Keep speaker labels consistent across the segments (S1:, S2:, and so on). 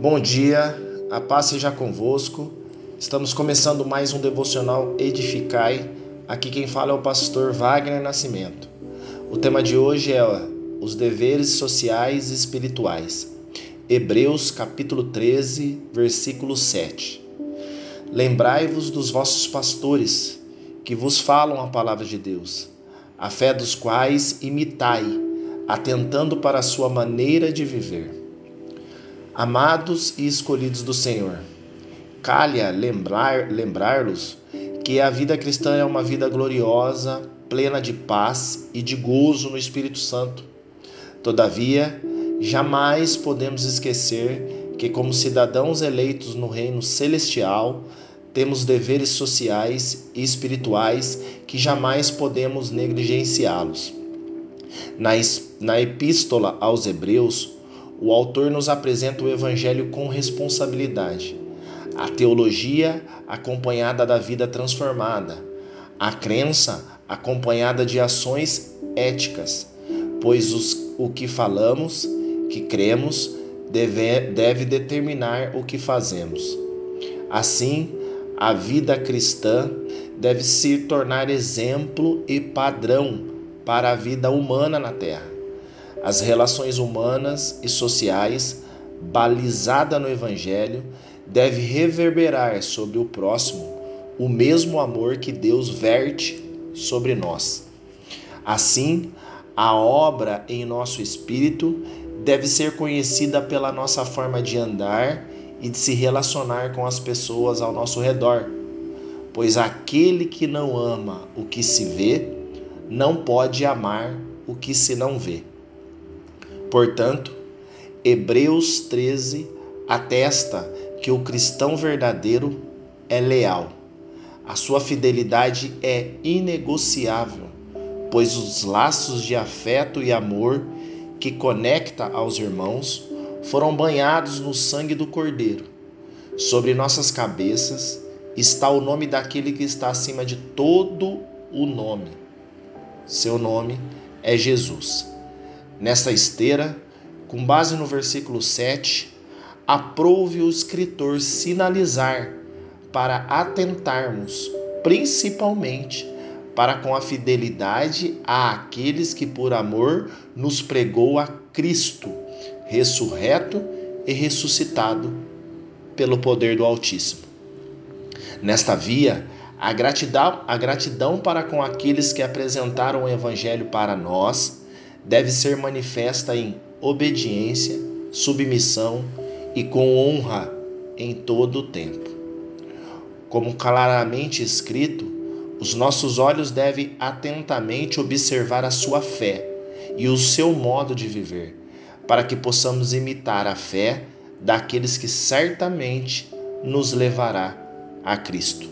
S1: Bom dia, a paz seja convosco. Estamos começando mais um devocional Edificai. Aqui quem fala é o pastor Wagner Nascimento. O tema de hoje é os deveres sociais e espirituais. Hebreus capítulo 13, versículo 7. Lembrai-vos dos vossos pastores, que vos falam a palavra de Deus, a fé dos quais imitai, atentando para a sua maneira de viver Amados e escolhidos do Senhor, calha lembrar, lembrar-los que a vida cristã é uma vida gloriosa, plena de paz e de gozo no Espírito Santo. Todavia, jamais podemos esquecer que, como cidadãos eleitos no reino celestial, temos deveres sociais e espirituais que jamais podemos negligenciá-los. Na, na Epístola aos Hebreus, o autor nos apresenta o Evangelho com responsabilidade. A teologia acompanhada da vida transformada, a crença acompanhada de ações éticas, pois os, o que falamos, que cremos, deve, deve determinar o que fazemos. Assim, a vida cristã deve se tornar exemplo e padrão para a vida humana na Terra as relações humanas e sociais, balizada no Evangelho, deve reverberar sobre o próximo o mesmo amor que Deus verte sobre nós. Assim, a obra em nosso espírito deve ser conhecida pela nossa forma de andar e de se relacionar com as pessoas ao nosso redor, pois aquele que não ama o que se vê, não pode amar o que se não vê. Portanto, Hebreus 13 atesta que o cristão verdadeiro é leal. A sua fidelidade é inegociável, pois os laços de afeto e amor que conecta aos irmãos foram banhados no sangue do Cordeiro. Sobre nossas cabeças está o nome daquele que está acima de todo o nome. Seu nome é Jesus. Nesta esteira, com base no versículo 7, aprove o escritor sinalizar para atentarmos principalmente para com a fidelidade àqueles que por amor nos pregou a Cristo, ressurreto e ressuscitado pelo poder do Altíssimo. Nesta via, a gratidão, a gratidão para com aqueles que apresentaram o Evangelho para nós deve ser manifesta em obediência, submissão e com honra em todo o tempo. Como claramente escrito, os nossos olhos devem atentamente observar a sua fé e o seu modo de viver, para que possamos imitar a fé daqueles que certamente nos levará a Cristo.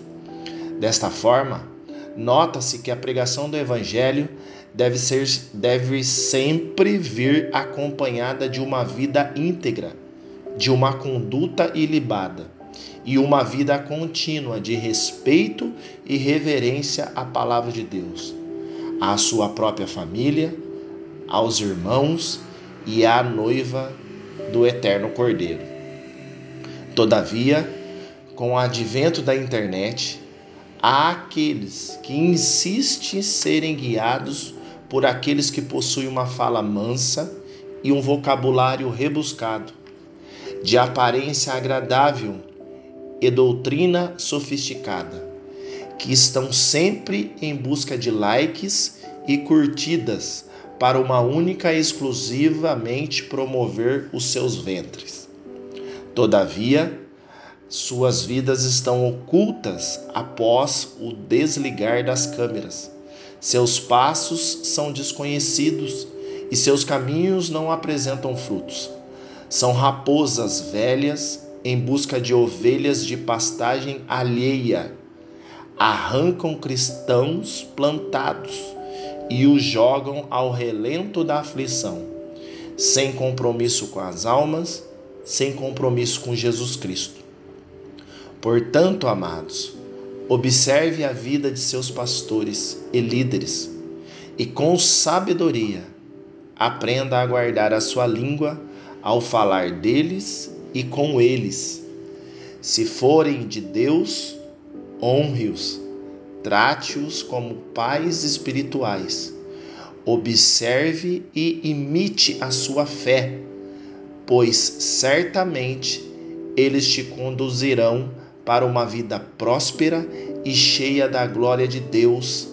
S1: Desta forma, nota-se que a pregação do Evangelho deve, ser, deve sempre vir acompanhada de uma vida íntegra, de uma conduta ilibada e uma vida contínua de respeito e reverência à palavra de Deus, à sua própria família, aos irmãos e à noiva do eterno Cordeiro. Todavia, com o advento da internet, há aqueles que insistem em serem guiados por aqueles que possuem uma fala mansa e um vocabulário rebuscado, de aparência agradável e doutrina sofisticada, que estão sempre em busca de likes e curtidas para uma única e exclusivamente promover os seus ventres. Todavia, suas vidas estão ocultas após o desligar das câmeras seus passos são desconhecidos e seus caminhos não apresentam frutos. São raposas velhas em busca de ovelhas de pastagem alheia. Arrancam cristãos plantados e os jogam ao relento da aflição, sem compromisso com as almas, sem compromisso com Jesus Cristo. Portanto, amados, Observe a vida de seus pastores e líderes e, com sabedoria, aprenda a guardar a sua língua ao falar deles e com eles. Se forem de Deus, honre-os, trate-os como pais espirituais. Observe e imite a sua fé, pois certamente eles te conduzirão para uma vida próspera e cheia da glória de Deus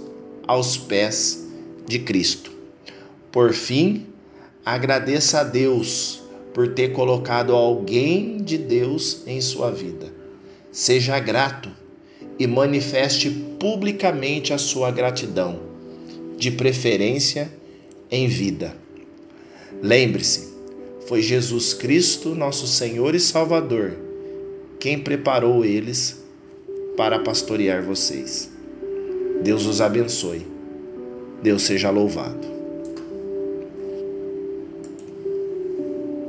S1: aos pés de Cristo. Por fim, agradeça a Deus por ter colocado alguém de Deus em sua vida. Seja grato e manifeste publicamente a sua gratidão, de preferência em vida. Lembre-se, foi Jesus Cristo, nosso Senhor e Salvador, quem preparou eles para pastorear vocês. Deus os abençoe. Deus seja louvado.